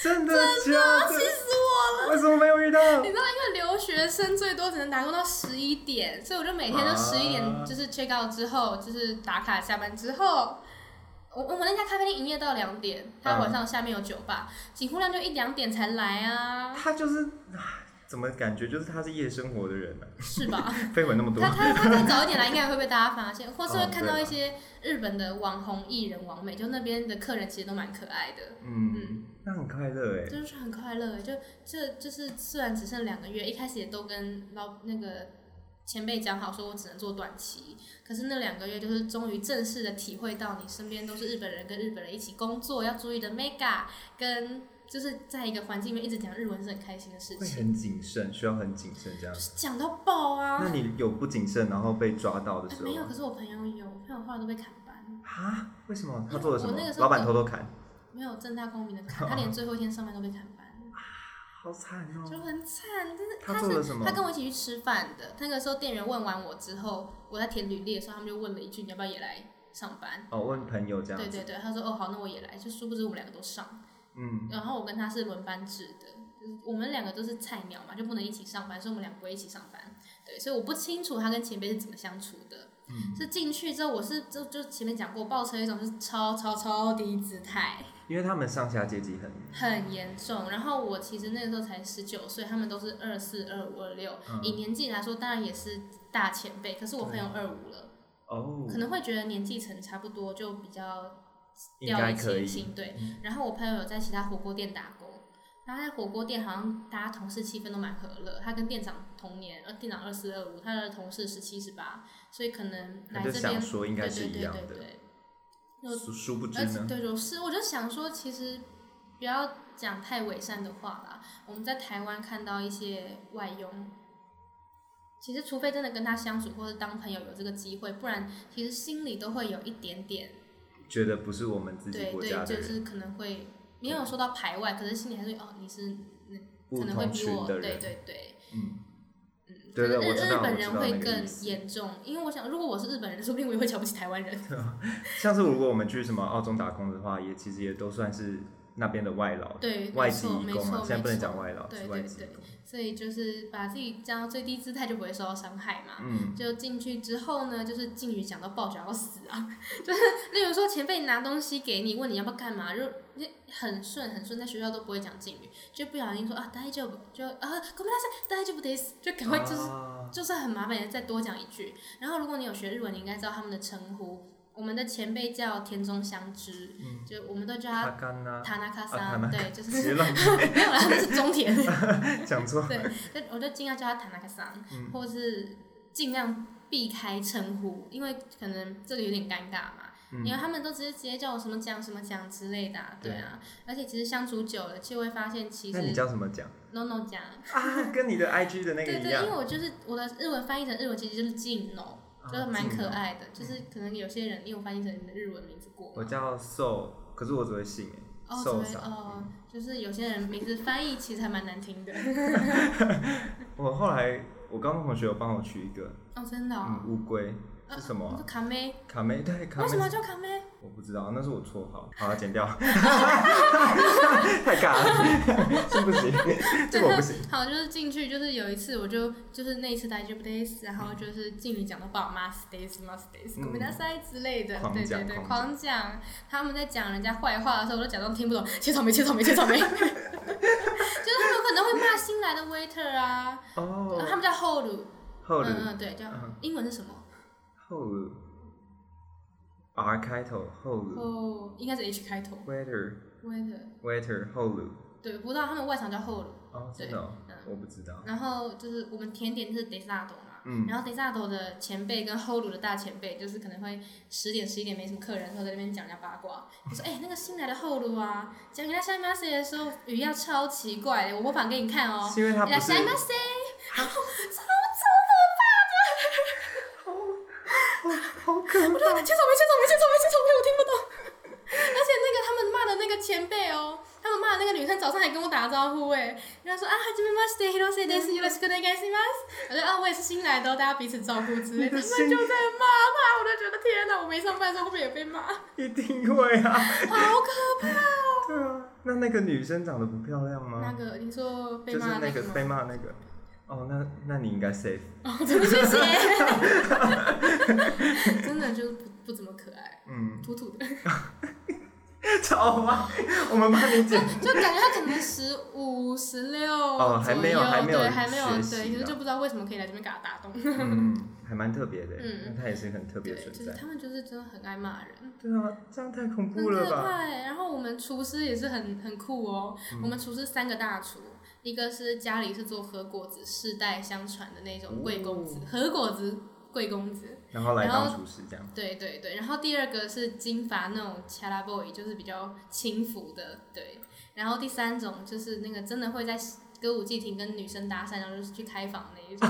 真的真的？气死我了！为什么没有遇到？你知道，因为留学生最多只能打工到十一点，所以我就每天都十一点就是 check out 之后，就是打卡下班之后。我我们那家咖啡店营业到两点，他晚上下面有酒吧，景户亮就一两点才来啊。他就是，怎么感觉就是他是夜生活的人呢？是吧？绯闻那么多。他他他再早一点来，应该会被大家发现，或是会 看到一些日本的网红艺人、网美，就那边的客人其实都蛮可爱的。嗯嗯，那很快乐哎。就是很快乐哎，就这就是虽然只剩两个月，一开始也都跟老那个。前辈讲好说，我只能做短期。可是那两个月，就是终于正式的体会到，你身边都是日本人，跟日本人一起工作要注意的 mega，跟就是在一个环境里面一直讲日文是很开心的事情。会很谨慎，需要很谨慎这样。讲到爆啊！那你有不谨慎，然后被抓到的时候？没有，可是我朋友有，朋友后来都被砍班。啊？为什么？他做了什么？老板偷偷砍？没有正大光明的砍，他连最后一天上班都被砍班。好惨哦，就很惨，就是他是他跟我一起去吃饭的，那个时候店员问完我之后，我在填履历的时候，他们就问了一句你要不要也来上班？哦，问朋友这样。对对对，他说哦好，那我也来，就殊不知我们两个都上。嗯。然后我跟他是轮班制的，就是我们两个都是菜鸟嘛，就不能一起上班，所以我们俩不会一起上班。对，所以我不清楚他跟前辈是怎么相处的。嗯。是进去之后，我是就就前面讲过，抱持一种就是超超超低姿态。因为他们上下阶级很很严重，然后我其实那个时候才十九岁，他们都是二四、二五、二六，以年纪来说，当然也是大前辈。可是我朋友二五了，哦，可能会觉得年纪层差不多，就比较掉以轻心。对，然后我朋友有在其他火锅店打工，然后在火锅店好像大家同事气氛都蛮和乐。他跟店长同年，呃，店长二四二五，他的同事十七十八，所以可能来这边，对对对对对。殊殊不知呢？对，就是我就想说，其实不要讲太伪善的话啦。我们在台湾看到一些外佣，其实除非真的跟他相处或者当朋友有这个机会，不然其实心里都会有一点点觉得不是我们自己国家的对对，就是可能会没有说到排外，可是心里还是哦，你是可能会比我对对对，嗯。日日本人会更严重，因为我想，如果我是日本人，说不定我也会瞧不起台湾人。像是如果我们去什么澳洲打工的话，也其实也都算是那边的外劳，对，外籍移工嘛。现在不能讲外劳，是外籍工。所以就是把自己降到最低姿态，就不会受到伤害嘛。嗯。就进去之后呢，就是敬语讲到爆脚要死啊！就是例如说前辈拿东西给你，问你要不要干嘛，就很顺很顺，在学校都不会讲敬语，就不小心说啊，大丈夫就啊，ごめんなさい，大丈夫です，就赶快就是就算很麻烦，也再多讲一句。然后如果你有学日文，你应该知道他们的称呼。 我们的前辈叫田中香织，就我们都叫他塔纳卡桑，对，就是 没有啦，那是中田。讲错。对，就我就尽量叫他塔纳卡桑，或是尽量避开称呼，因为可能这里有点尴尬嘛。因为他们都直接直接叫我什么奖什么奖之类的，对啊。而且其实相处久了，就会发现其实。那你叫什么奖？No No 奖。啊，跟你的 IG 的那个一样。对对，因为我就是我的日文翻译成日文，其实就是 Jino。就是蛮可爱的，就是可能有些人因为我翻译成你的日文名字过。我叫 So，可是我只会姓哎。哦，哦，就是有些人名字翻译其实还蛮难听的。我后来我高中同学有帮我取一个，哦，真的、乌龟 是什么、你说啊？卡妹？卡梅对，卡梅为什么叫卡妹？我不知道，那是我绰号，好，要剪掉，太尬了，这不行，这个我不行。好，就是进去，就是有一次，我就就是那一次大丈夫です，然后就是敬礼讲到爸妈 stays m u s days，嗯ごめんなさい之类的，狂对对对，讲狂狂讲。他们在讲人家坏话的时候，我都假装听不懂，切草莓，切草莓，切草莓。就是他们有可能会骂新来的 waiter 啊，哦，他们叫 hold，后嗯嗯，对，叫嗯英文是什么？ 后 R 开头后后，应该是 H 开头 waiter waiter，waiter 后对，不知道他们外场叫 hold。哦，对真的哦嗯我不知道。然后就是我们甜点是 dessert 嘛，嗯然后 dessert 的前辈跟 hold 的大前辈，就是可能会十点十一点没什么客人的时候，在那边讲人家八卦，就说哎、那个新来的 hold 啊，讲给他下马塞的时候语调超奇怪的，我模仿给你看哦、是因为他不是下马塞，超 好可我说切草莓，切草莓，切草莓，切草莓，我听不懂。而且那个他们骂的那个前辈哦、他们骂的那个女生早上还跟我打招呼哎，人家说啊，はじめまして、広瀬です、よろしくお願いします。我说啊，我也是新来的哦、大家彼此照顾之类的。他们就在骂他，我就觉得天哪，我没上班的时候会不会也被骂？好一定会啊。可怕哦、对啊，那那个女生长得不漂亮吗？那个你说被就是骂的个吗？那个被骂那个。 哦，那那你应该 safe。哦，真的谢谢。真的就是不不怎么可爱，嗯，土土的。超啊！我们帮你剪。就感觉他可能十五、十六哦还没有还没有对，还没有对，可是啊就不知道为什么可以来这边给他打动。嗯，还蛮特别的。嗯他也是很特别对，存在。就是他们就是真的很爱骂人，对啊，这样太恐怖了吧？可怕欸。然后我们厨师也是很很酷哦，嗯我们厨师三个大厨。一个是家里是做和果子，世代相传的那种贵公子，哦和果子贵公子，然后来当厨师这样。对对对，然后第二个是金发那种 c h a l a boy，就是比较轻浮的，对。然后第三种就是那个真的会在歌舞伎町跟女生搭讪，然后就是去开房那一种，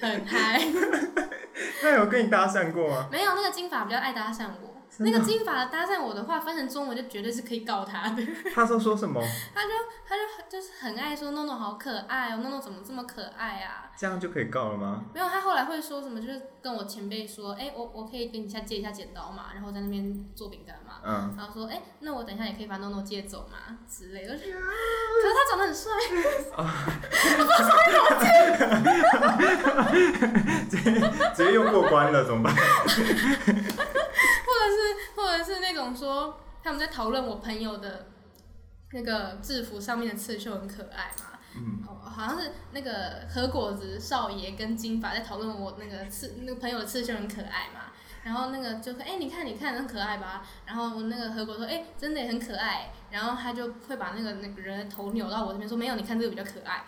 很嗨。他有跟你搭讪过吗？没有那个金发比较爱搭讪我，那个金发的搭讪我的话，翻成中文就绝对是可以告他的。他说说什么？他就他就就是很爱说诺诺好可爱哦，诺诺怎么这么可爱啊？这样就可以告了吗？没有，他后来会说什么，就是跟我前辈说，哎、我我可以跟你下借一下剪刀嘛，然后在那边做饼干嘛。嗯，然后说，哎、那我等一下也可以把诺诺借走嘛之类的。可是他长得很帅，直接又过关了，怎么办？是或者是那种说他们在讨论我朋友的那个制服上面的刺绣很可爱嘛。嗯，哦，好像是那个和果子少爷跟金发在讨论我那个刺那个朋友的刺绣很可爱嘛。然后那个就说，哎、你看你看很可爱吧？然后那个和果说，哎、真的也很可爱。然后他就会把那个那个人的头扭到我这边说，没有，你看这个比较可爱。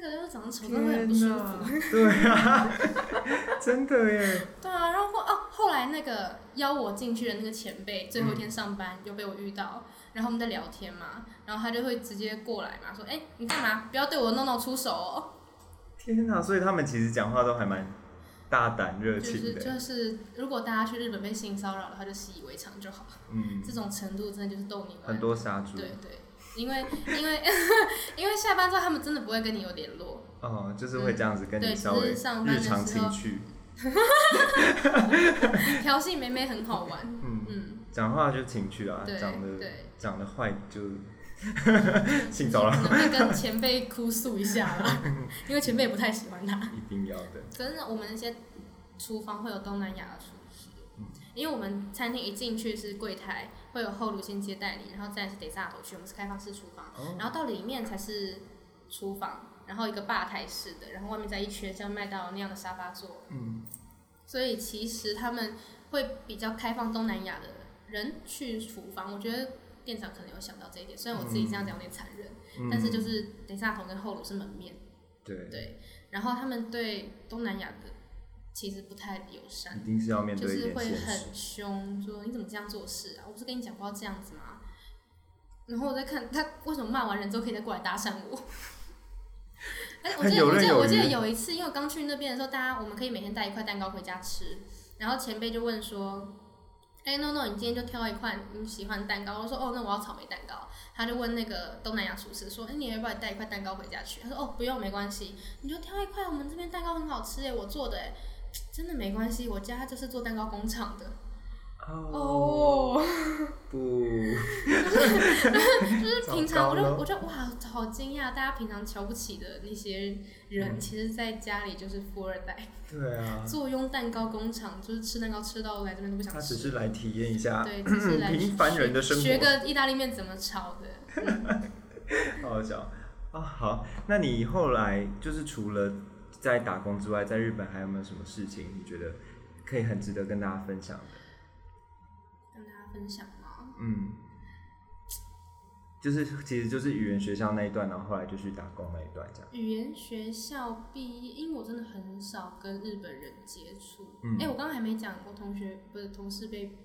这个就是长得丑，真的会很不舒服。对啊，真的耶。对啊，然后后哦，后来那个邀我进去的那个前辈，最后一天上班又被我遇到，然后我们在聊天嘛，然后他就会直接过来嘛，说：“哎、你干嘛？不要对我弄弄出手哦。天哪，所以他们其实讲话都还蛮大胆热”就是情的。就是，如果大家去日本被性骚扰的话就习以为常就好。嗯，这种程度真的就是逗你玩。很多杀猪。对对，因为因为 因为下班之后他们真的不会跟你有联络，哦，就是会这样子跟你稍微日常情趣。调戏妹妹很好玩。嗯，嗯，讲话就情趣啊，对长得对。长得坏就 性骚扰，可能会跟前辈哭诉一下啦，因为前辈也不太喜欢他。一定要的。真的，我们那些厨房会有东南亚的厨因为我们餐厅一进去是柜台，会有后炉先接待你，然后再是得下头去，我们是开放式厨房，哦，然后到里面才是厨房，然后一个吧台式的，然后外面再一圈像麦当劳那样的沙发座，嗯，所以其实他们会比较开放东南亚的人去厨房，我觉得。店长可能有想到这一点，虽然我自己这样讲有点残忍，嗯但是就是等下头跟后炉是门面，对，对，然后他们对东南亚的其实不太友善一，定是要面就是。会很凶，说你怎么这样做事啊？我不是跟你讲过要这样子吗？然后我在看他为什么骂完人之后可以再过来搭讪我。哎，我记得 我记得我记得有一次，因为我刚去那边的时候，大家我们可以每天带一块蛋糕回家吃，然后前辈就问说：“哎、no no，你今天就挑一块你喜欢的蛋糕。我说哦，那我要草莓蛋糕。他就问那个东南亚厨师说，哎、你要不要带一块蛋糕回家去？他说哦，不用，没关系，你就挑一块，我们这边蛋糕很好吃哎，我做的哎，真的没关系，我家就是做蛋糕工厂的。哦，哦，不，就是平常我就我就哇，好惊讶，大家平常瞧不起的那些人，嗯其实在家里就是富二代，对啊，坐拥蛋糕工厂，就是吃蛋糕吃到来这边都不想他吃。只是来体验一下对，只是来平凡人的生学，个意大利面怎么炒的。好好笑啊。好，那你后来就是除了在打工之外，在日本还有没有什么事情你觉得可以很值得跟大家分享的？跟大家分享吗？嗯，就是其实就是语言学校那一段，然后后来就去打工那一段这样。语言学校毕业，因为我真的很少跟日本人接触。嗯哎、我刚刚还没讲，我同学不是同事被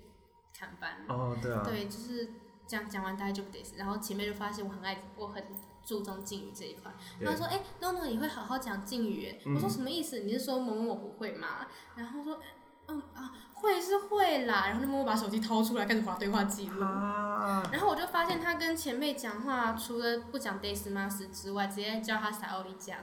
砍班。哦，对啊，对，就是讲讲完大概就不得死，然后前面就发现我很爱，我很注重敬语这一块。对他说：“哎、o No，你会好好讲敬语。嗯我说：“什么意思？你是说某某某不会吗？”然后说：“嗯啊，会是会啦。”然后就默默把手机掏出来，开始划对话记录。啊，然后我就发现他跟前辈讲话，除了不讲 days mas 之外，直接叫他撒奥利讲。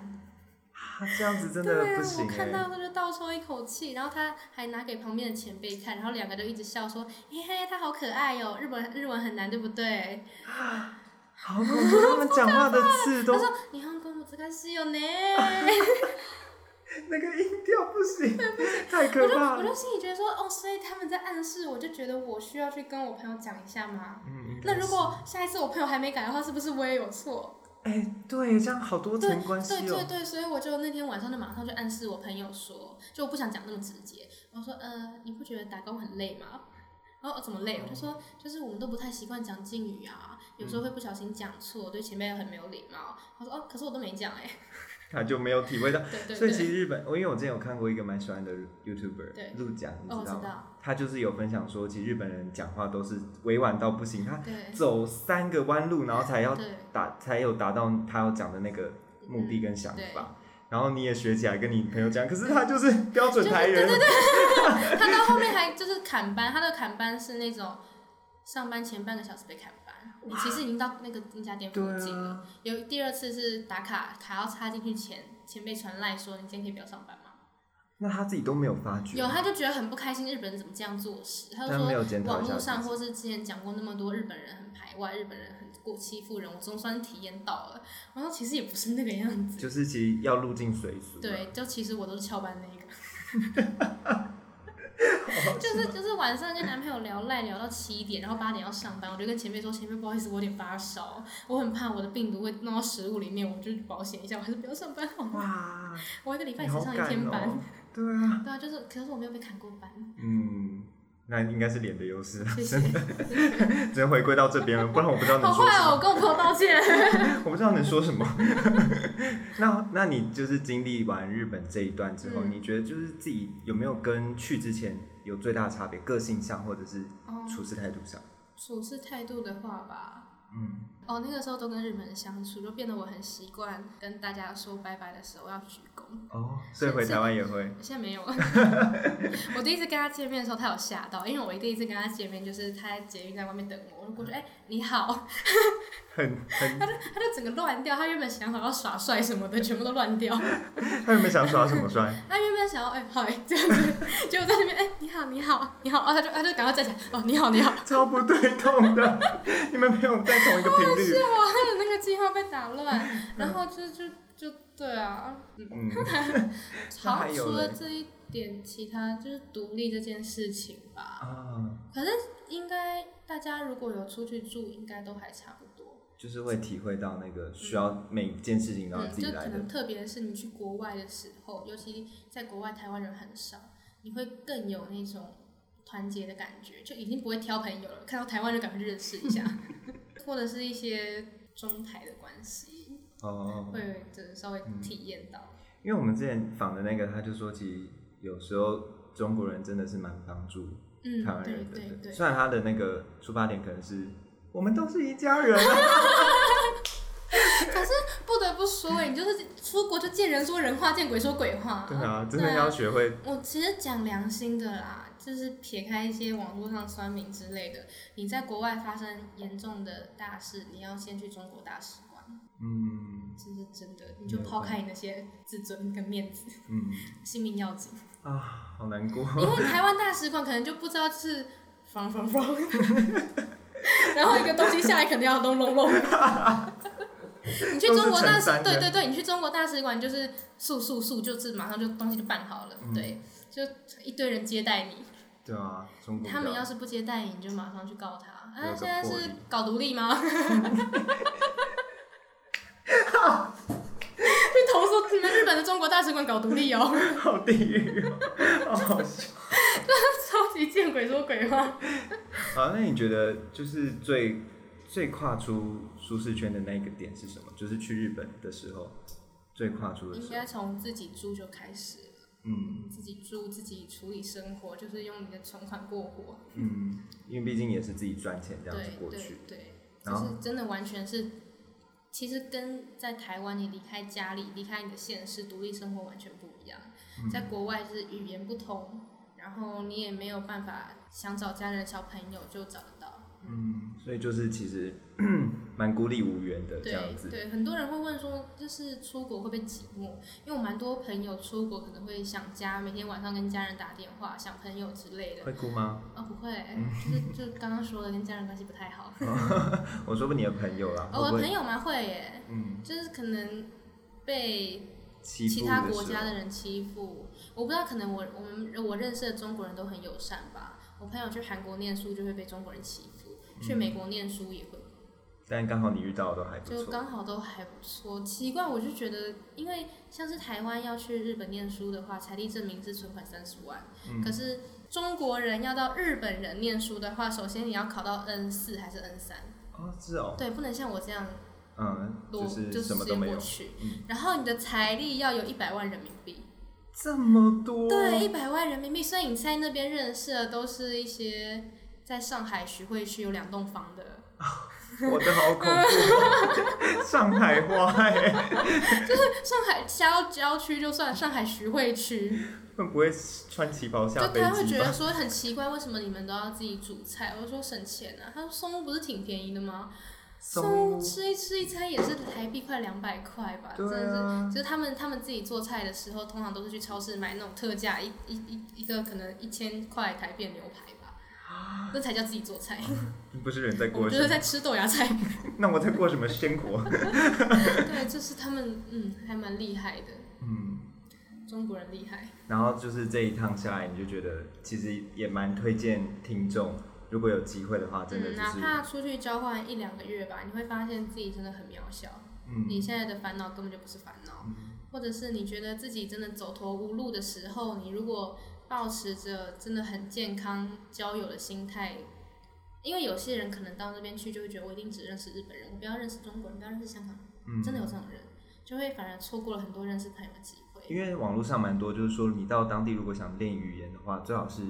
啊这样子真对啊，的不行我看哎。到他就倒抽一口气，然后他还拿给旁边的前辈看，然后两个就一直笑说：“嘿嘿，他好可爱哟、日本日文很难，对不对 好恐怖，他们讲话的字？”都他说：“你韩国難しいよね。那个音调不行，太可我就怕了。我就心里觉得说：“哦，所以他们在暗示，我就觉得我需要去跟我朋友讲一下吗？嗯，应该那如果下一次我朋友还没改的话，是不是我也有错？”哎、对，这样好多层关系哦。对对对，所以我就那天晚上就马上就暗示我朋友说，就我不想讲那么直接，我说呃，你不觉得打工很累吗？然后、哦、怎么累？我就说就是我们都不太习惯讲敬语啊， 有时候会不小心讲错，对前辈很没有礼貌。他说哦，可是我都没讲哎、他就没有体会到。对对所以其，实日本，我因为我之前有看过一个蛮喜欢的 YouTuber 陆讲，你知知道吗？道，他就是有分享说，其实日本人讲话都是委婉到不行，他走三个弯路，然后才要达，才有达到他要讲的那个目的跟想法。然后你也学起来跟你朋友讲，可是他就是标准台人，对对对 他到后面还就是砍班，他的砍班是那种上班前半个小时被砍班，你其实已经到那个那家店附近了。啊，有第二次是打卡卡要插进去前，前辈传赖说你今天可以不要上班吗？那他自己都没有发觉，有，他就觉得很不开心，日本人怎么这样做事？他就他没有说网络上或是之前讲过那么多日本人很排外，日本人很过欺负人，我总算体验到了。然后其实也不是那个样子，就是其实要入境随俗。，对，就其实我都是翘班那一个。就是就是晚上跟男朋友聊赖聊到七点，然后八点要上班，我就跟前辈说，前辈不好意思，我有点发烧，我很怕我的病毒会弄到食物里面，我就保险一下，我还是不要上班好了。哇，我一个礼拜只上一天班，哦。对啊，对啊，就是可是我没有被砍过班，嗯，那应该是脸的优势，真的。只能回归到这边了，不然我不知道能好坏哦，说什么，我跟我朋友道歉。我不知道能说什么。那那你就是经历完日本这一段之后，嗯你觉得就是自己有没有跟去之前有最大的差别？个性上或者是哦，处事态度上？处事态度的话吧，嗯，哦，那个时候都跟日本人相处，就变得我很习惯跟大家说拜拜的时候要鞠躬。哦，所以回台湾也会，现在没有了。我第一次跟他见面的时候，他有吓到，因为我第一次跟他见面就是他在捷运在外面等我，我就过去，哎、你好，很很，他就他就整个乱掉，他原本想好要耍帅什么的，全部都乱掉。他原本想耍什么帅？他原本想要哎嗨、这样子，结果在那边哎、你好你好你好，哦他就他就赶快站起来，哦你好你好，超不对痛的，你们没有在同一个频率。他的那个计划被打乱，然后就就就对啊，嗯，那好除了这一点，其他就是独立这件事情吧。啊，可是应该大家如果有出去住，应该都还差不多。就是会体会到那个需要每件事情都要嗯，自己来的就可能。特别是你去国外的时候，尤其在国外台湾人很少，你会更有那种团结的感觉，就已经不会挑朋友了，看到台湾就赶快去认识一下，或者是一些中台的关系，哦，会就是稍微体验到。因为我们之前访的那个，他就说，其实有时候中国人真的是蛮帮助嗯台湾，对人的。对对。虽然他的那个出发点可能是我们都是一家人啊，可是不得不说哎、你就是出国就见人说人话，见鬼说鬼话。对啊，真的要学会，我其实讲良心的啦，就是撇开一些网络上酸民之类的，你在国外发生严重的大事，你要先去中国大使馆，嗯这是真的。你就抛开你那些自尊跟面子，嗯性命要紧。啊，好难过。因为台湾大使馆可能就不知道是放放放，然后一个东西下来肯定要咚隆隆。你去中国大使，对对对，你去中国大使馆就是速速速，就是马上就东西就办好了，嗯对，就一堆人接待你。对啊，中国他们要是不接待你，你就马上去告他。啊，现在是搞独立吗？去投诉你们日本的中国大使馆搞独立哦，好地狱哦，好好笑。超级见鬼说鬼话。好，那你觉得就是最最跨出舒适圈的那个点是什么？就是去日本的时候最跨出的应时候。该从自己住就开始了，嗯自己住自己处理生活，就是用你的存款过活。嗯，因为毕竟也是自己赚钱这样子过去。对，然后就是真的完全是，其实跟在台湾你离开家里、离开你的现实、独立生活完全不一样。嗯在国外是语言不通，然后你也没有办法想找家人、小朋友就找。嗯，所以就是其实 蛮孤立无援的这对样子。对，很多人会问说，就是出国会不会寂寞？因为我蛮多朋友出国可能会想家，每天晚上跟家人打电话，想朋友之类的。会哭吗？哦，不会，就是就刚刚说的，跟家人关系不太好。我说不你的朋友啦，哦，我的朋友蛮会耶，嗯就是可能被其他国家的人欺负，我不知道，可能我我们我认识的中国人都很友善吧。我朋友去韩国念书就会被中国人欺负，去美国念书也会，但刚好你遇到的都还不就。刚好都还不错。奇怪，我就觉得，因为像是台湾要去日本念书的话，财力证明是存款三十万，嗯可是中国人要到日本人念书的话，首先你要考到 N 四还是 N 三？哦，是哦，对，不能像我这样嗯，多就是什么都没有，过去。嗯然后你的财力要有一百万人民币，这么多，对，一百万人民币。所以你在那边认识的都是一些在上海徐汇区有两栋房的，我的好恐怖哦，上海话哎，上海郊郊区就算上海徐汇区，会不会穿旗袍就下飞他会？觉得说很奇怪，为什么你们都要自己煮菜？我说省钱啊，他说松屋不是挺便宜的吗？松松屋吃一吃一餐也是台币快两百块吧，真的是。啊，就是他们他们自己做菜的时候，通常都是去超市买那种特价一一一一个可能一千块台币的牛排吧，那才叫自己做菜。不是人在过就是在吃豆芽菜。那我在过什么生活？对，就是他们嗯还蛮厉害的，嗯，中国人厉害。然后就是这一趟下来，你就觉得其实也蛮推荐听众，如果有机会的话，真的嗯，哪，怕出去交换一两个月吧，你会发现自己真的很渺小。嗯你嗯现在的烦恼根本就不是烦恼，或者是你觉得自己真的走投无路的时候，你如果保持着真的很健康交友的心态，因为有些人可能到那边去就会觉得我一定只认识日本人，我不要认识中国人，不要认识香港人，嗯，真的有这种人，就会反而错过了很多认识朋友的机会。因为网络上蛮多，就是说你到当地如果想练语言的话，最好是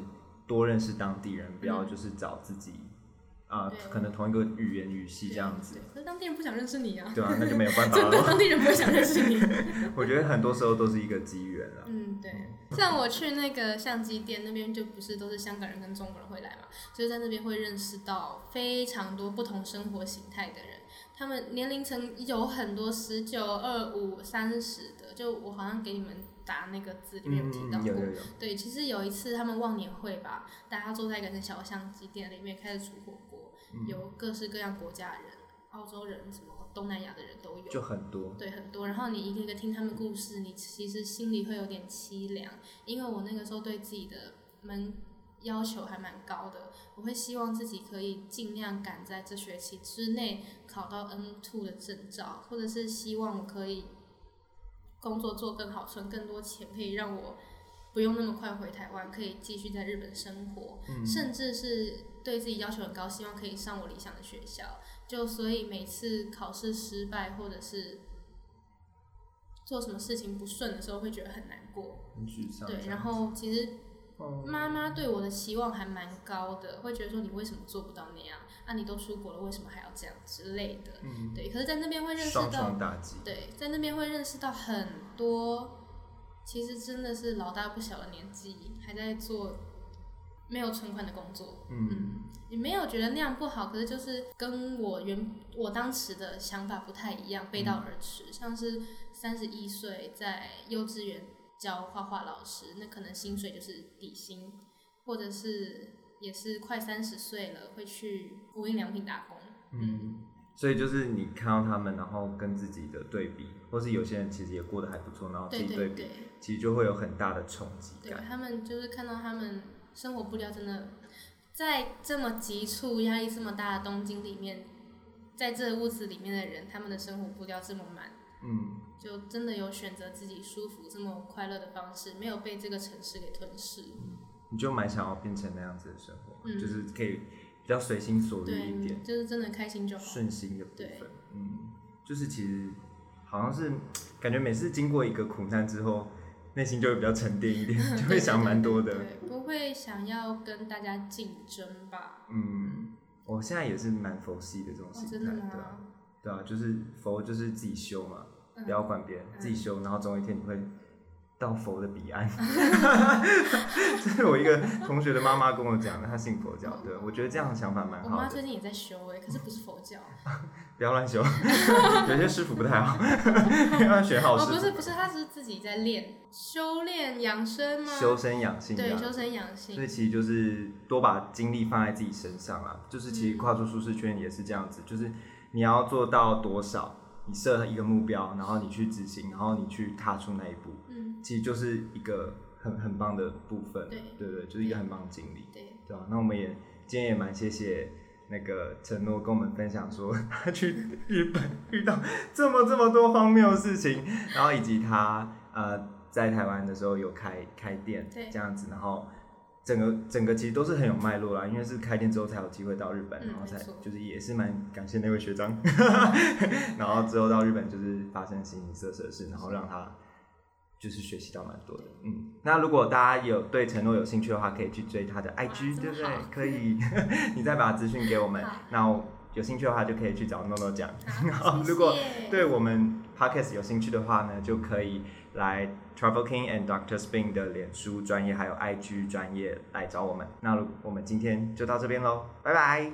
多认识当地人，不要就是找自己啊、对可能同一个语言语系这样子对，，可是当地人不想认识你啊，对啊，那就没有办法 真的，了。当地人不会想认识你。我觉得很多时候都是一个机缘啊。嗯，对。像我去那个相机店那边，就不是都是香港人跟中国人会来嘛，就是在那边会认识到非常多不同生活形态的人，他们年龄层有很多十九、二五、三十的，就我好像给你们打那个字里面有提到嗯，过。有有有，对，其实有一次他们忘年会吧，大家坐在一个很小的相机店里面开始煮火锅，嗯有各式各样国家的人，澳洲人、什么东南亚的人都有。就很多。对，很多。然后你一个一个听他们故事，你其实心里会有点凄凉，因为我那个时候对自己的门要求还蛮高的，我会希望自己可以尽量赶在这学期之内考到 N two 的证照，或者是希望我可以工作做更好，存更多钱，可以让我不用那么快回台湾，可以继续在日本生活。嗯，甚至是对自己要求很高，希望可以上我理想的学校。就所以每次考试失败，或者是做什么事情不顺的时候，会觉得很难过。很沮丧对，然后其实哦妈妈对我的期望还蛮高的，会觉得说你为什么做不到那样？啊，你都出国了，为什么还要这样之类的？嗯，对，可是，在那边会认识到，双打击。对，在那边会认识到很多，其实真的是老大不小的年纪，还在做没有存款的工作。嗯你没有觉得那样不好，可是就是跟我原我当时的想法不太一样，背道而驰。像是三十一岁在幼稚园教画画老师，那可能薪水就是底薪，或者是也是快三十岁了会去无印良品打工。嗯，所以就是你看到他们，然后跟自己的对比，或是有些人其实也过得还不错，然后自对己比，对对其实就会有很大的冲击对，感。他们就是看到他们生活步调真的在这么急促、压力这么大的东京里面，在这屋子里面的人，他们的生活步调这么慢。嗯，就真的有选择自己舒服、这么快乐的方式，没有被这个城市给吞噬。你就蛮想要变成那样子的生活，嗯就是可以比较随心所欲一点，，就是真的开心就好。顺心的部对分。嗯，就是其实好像是感觉每次经过一个苦难之后，内心就会比较沉淀一点，就会想蛮多的。对，对不会想要跟大家竞争吧？嗯，我现在也是蛮佛系的这种哦，心态，真的对啊，对啊，就是佛就是自己修嘛，嗯不要管别人，自己修，然后总有一天你会到佛的彼岸。这是我一个同学的妈妈跟我讲的，她信佛教，对我觉得这样的想法蛮好的，妈最近也在修哎，可是不是佛教。不要乱修，有些师傅不太好，要学好哦，师傅。不是不是，她是自己在练修炼养生吗？修身养性对，修身养性所以。其实就是多把精力放在自己身上啊，就是其实跨出舒适圈也是这样子，就是你要做到多少，你设一个目标，然后你去执行，然后你去踏出那一步，嗯，其实就是一个很很棒的部分，对对对，就是一个很棒的经历，对，对吧、那我们也今天也蛮谢谢那个承诺跟我们分享说 他去日本遇到这么这么多荒谬的事情，然后以及他呃在台湾的时候有开开店对这样子，然后整个整个其实都是很有脉络啦，因为是开店之后才有机会到日本，嗯然后才就是也是蛮感谢那位学长，然后之后到日本就是发生形形色色的事，然后让他。就是学习到蛮多的，嗯。那如果大家有对承诺有兴趣的话，可以去追他的 IG，对不对？可以，你再把资讯给我们。那我有兴趣的话，就可以去找诺诺讲。如果对我们 Podcast 有兴趣的话呢，就可以来 Travel King and Doctor Spin 的脸书专业还有 IG 专业来找我们。那我们今天就到这边喽，拜拜。